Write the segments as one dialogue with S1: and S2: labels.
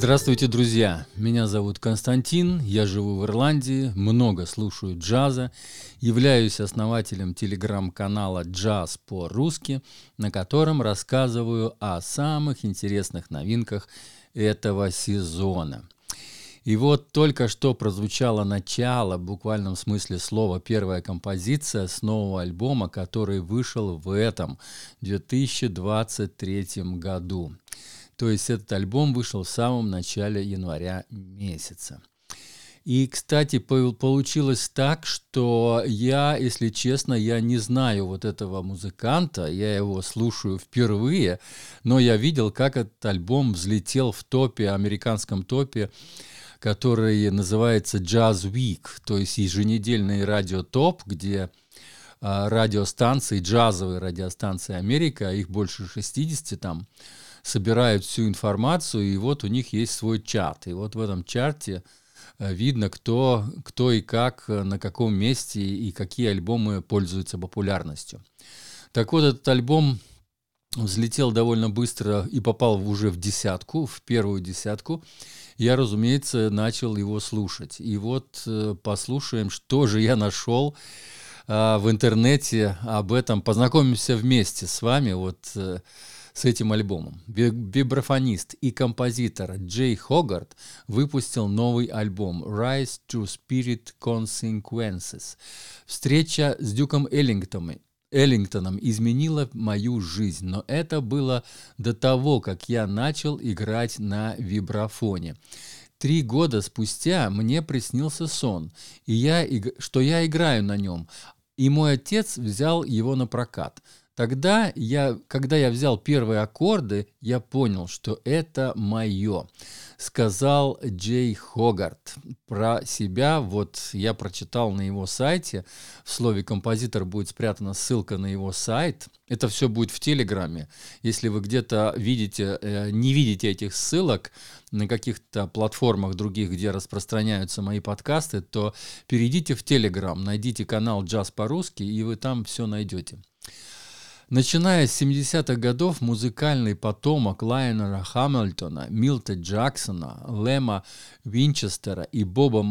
S1: Здравствуйте, друзья! Меня зовут Константин, я живу в Ирландии, много слушаю джаза, являюсь основателем телеграм-канала «Джаз по-русски», на котором рассказываю о самых интересных новинках этого сезона. И вот только что прозвучало начало, в буквальном смысле слова, первая композиция с нового альбома, который вышел в этом 2023 году. То есть этот альбом вышел в самом начале января месяца. И, кстати, получилось так, что я, если честно, я не знаю вот этого музыканта, я его слушаю впервые, но я видел, как этот альбом взлетел в топе, американском топе, который называется Jazz Week, то есть еженедельный радиотоп, где а, радиостанции, джазовые радиостанции Америка, их больше 60 там, собирают всю информацию, и вот у них есть свой чат. И вот в этом чарте э, видно, кто, кто и как, э, на каком месте и какие альбомы пользуются популярностью. Так вот, этот альбом взлетел довольно быстро и попал уже в десятку, в первую десятку. Я, разумеется, начал его слушать. И вот э, послушаем, что же я нашел в интернете об этом. Познакомимся вместе с вами. Вот с этим альбомом. Вибрафонист и композитор Джей Хогарт выпустил новый альбом Rise to Spirit Consequences. Встреча с Дюком Эллингтоном, Эллингтоном изменила мою жизнь, но это было до того, как я начал играть на вибрафоне. Три года спустя мне приснился сон, и я, что я играю на нем, и мой отец взял его на прокат – Тогда я, когда я взял первые аккорды, я понял, что это мое. Сказал Джей Хогарт про себя. Вот я прочитал на его сайте. В слове композитор будет спрятана ссылка на его сайт. Это все будет в Телеграме. Если вы где-то видите, э, не видите этих ссылок на каких-то платформах других, где распространяются мои подкасты, то перейдите в Телеграм, найдите канал «Джаз по-русски», и вы там все найдете. Начиная с 70-х годов музыкальный потомок Лайнера Хамильтона, Милта Джексона, Лема Винчестера и Боба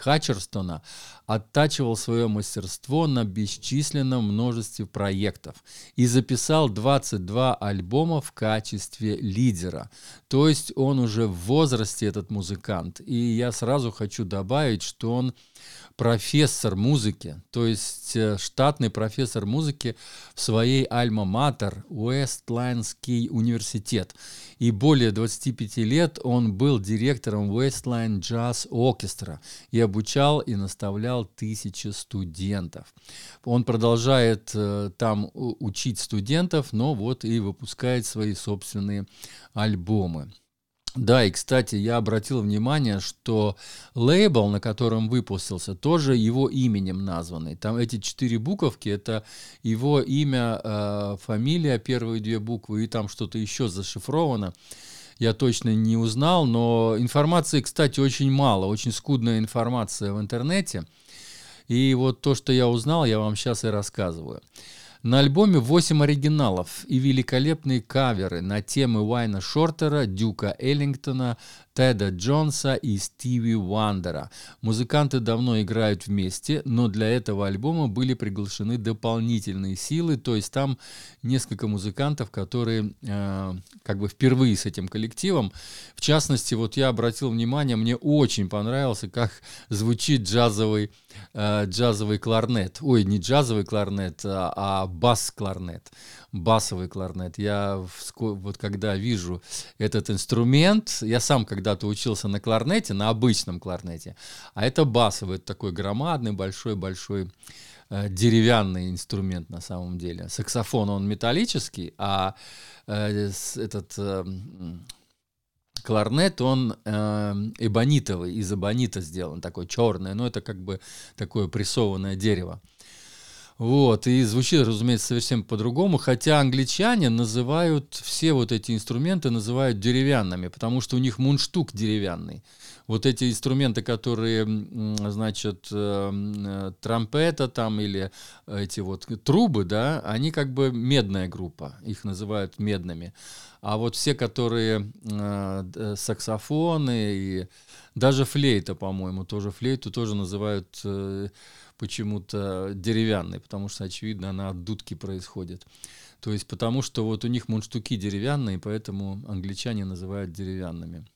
S1: Хатчерстона оттачивал свое мастерство на бесчисленном множестве проектов и записал 22 альбома в качестве лидера. То есть он уже в возрасте, этот музыкант. И я сразу хочу добавить, что он профессор музыки, то есть э, штатный профессор музыки в своей альма-матер Уэстлайнский университет. И более 25 лет он был директором Westline Jazz Orchestra и обучал и наставлял тысячи студентов. Он продолжает э, там учить студентов, но вот и выпускает свои собственные альбомы. Да, и, кстати, я обратил внимание, что лейбл, на котором выпустился, тоже его именем названный. Там эти четыре буковки, это его имя, э, фамилия, первые две буквы, и там что-то еще зашифровано. Я точно не узнал, но информации, кстати, очень мало, очень скудная информация в интернете. И вот то, что я узнал, я вам сейчас и рассказываю. На альбоме 8 оригиналов и великолепные каверы на темы Уайна Шортера, Дюка Эллингтона, Теда Джонса и Стиви Уандера. Музыканты давно играют вместе, но для этого альбома были приглашены дополнительные силы, то есть там несколько музыкантов, которые э, как бы впервые с этим коллективом. В частности, вот я обратил внимание, мне очень понравился, как звучит джазовый, э, джазовый кларнет. Ой, не джазовый кларнет, а, а бас-кларнет басовый кларнет. Я вот когда вижу этот инструмент, я сам когда-то учился на кларнете, на обычном кларнете, а это басовый, это такой громадный, большой-большой э, деревянный инструмент на самом деле. Саксофон он металлический, а э, этот э, кларнет, он э, эбонитовый, из эбонита сделан, такой черный, но это как бы такое прессованное дерево. Вот, и звучит, разумеется, совсем по-другому, хотя англичане называют все вот эти инструменты, называют деревянными, потому что у них мундштук деревянный. Вот эти инструменты, которые, значит, э, э, трампета там или эти вот трубы, да, они как бы медная группа, их называют медными. А вот все, которые э, саксофоны и даже флейта, по-моему, тоже флейту тоже называют почему-то деревянной, потому что, очевидно, она от дудки происходит. То есть потому что вот у них мундштуки деревянные, поэтому англичане называют деревянными.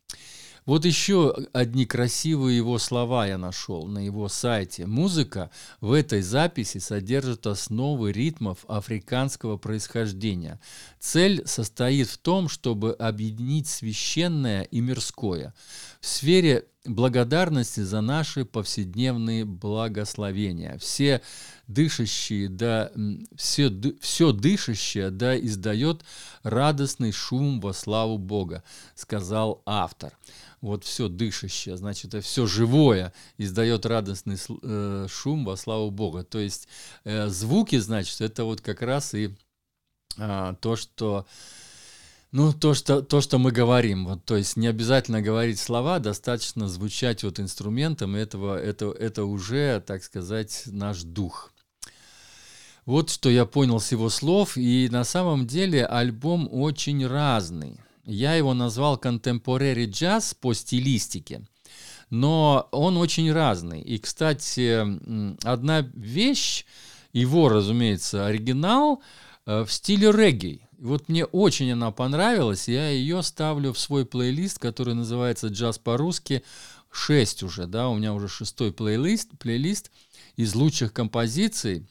S1: Вот еще одни красивые его слова я нашел на его сайте. Музыка в этой записи содержит основы ритмов африканского происхождения. Цель состоит в том, чтобы объединить священное и мирское. В сфере благодарности за наши повседневные благословения. Все дышащие, да, все, все дышащее, да, издает радостный шум во славу Бога, сказал автор вот все дышащее, значит, все живое издает радостный э, шум во славу Бога. То есть э, звуки, значит, это вот как раз и а, то, что ну, то что, то, что мы говорим. Вот, то есть не обязательно говорить слова, достаточно звучать вот инструментом, этого, это, это уже, так сказать, наш дух. Вот что я понял с его слов, и на самом деле альбом очень разный. Я его назвал contemporary jazz по стилистике, но он очень разный. И, кстати, одна вещь, его, разумеется, оригинал э, в стиле регги. Вот мне очень она понравилась, я ее ставлю в свой плейлист, который называется «Джаз по-русски», 6 уже, да, у меня уже шестой плейлист, плейлист из лучших композиций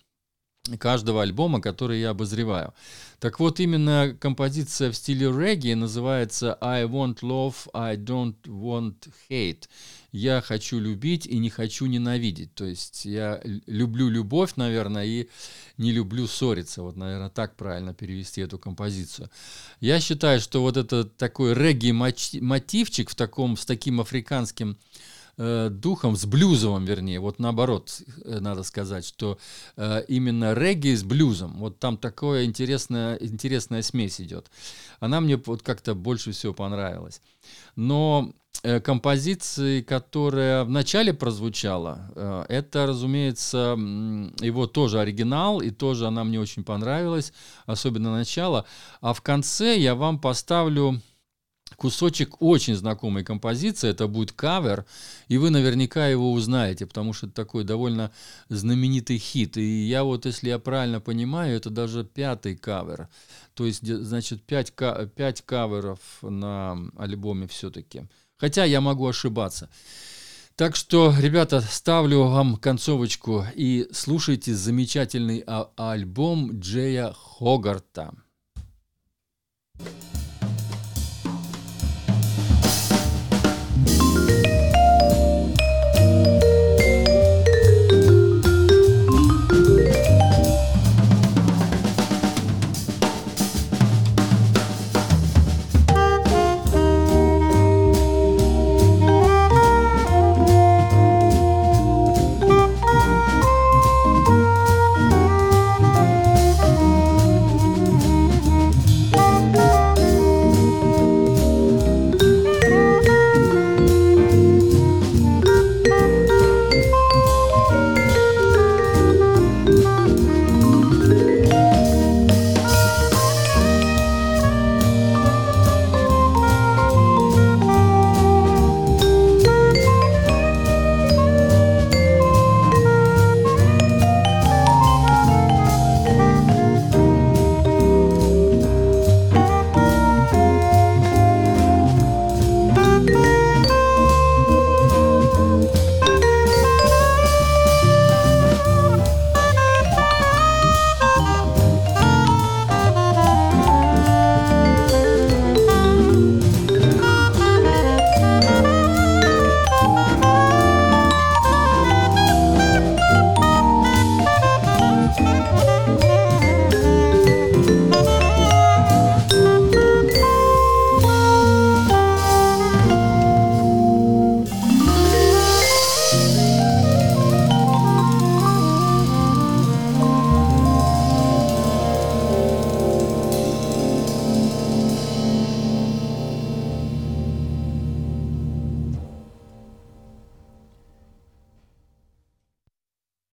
S1: каждого альбома, который я обозреваю. Так вот, именно композиция в стиле регги называется «I want love, I don't want hate». Я хочу любить и не хочу ненавидеть. То есть я люблю любовь, наверное, и не люблю ссориться. Вот, наверное, так правильно перевести эту композицию. Я считаю, что вот этот такой регги-мотивчик в таком, с таким африканским Э, духом, с блюзовым, вернее, вот наоборот, э, надо сказать, что э, именно регги с блюзом, вот там такая интересная, интересная смесь идет. Она мне вот как-то больше всего понравилась. Но э, композиции, которая вначале прозвучала, э, это, разумеется, его тоже оригинал, и тоже она мне очень понравилась, особенно начало. А в конце я вам поставлю кусочек очень знакомой композиции, это будет кавер, и вы наверняка его узнаете, потому что это такой довольно знаменитый хит. И я вот, если я правильно понимаю, это даже пятый кавер. То есть, значит, пять, пять каверов на альбоме все-таки. Хотя я могу ошибаться. Так что, ребята, ставлю вам концовочку и слушайте замечательный а- альбом Джея Хогарта.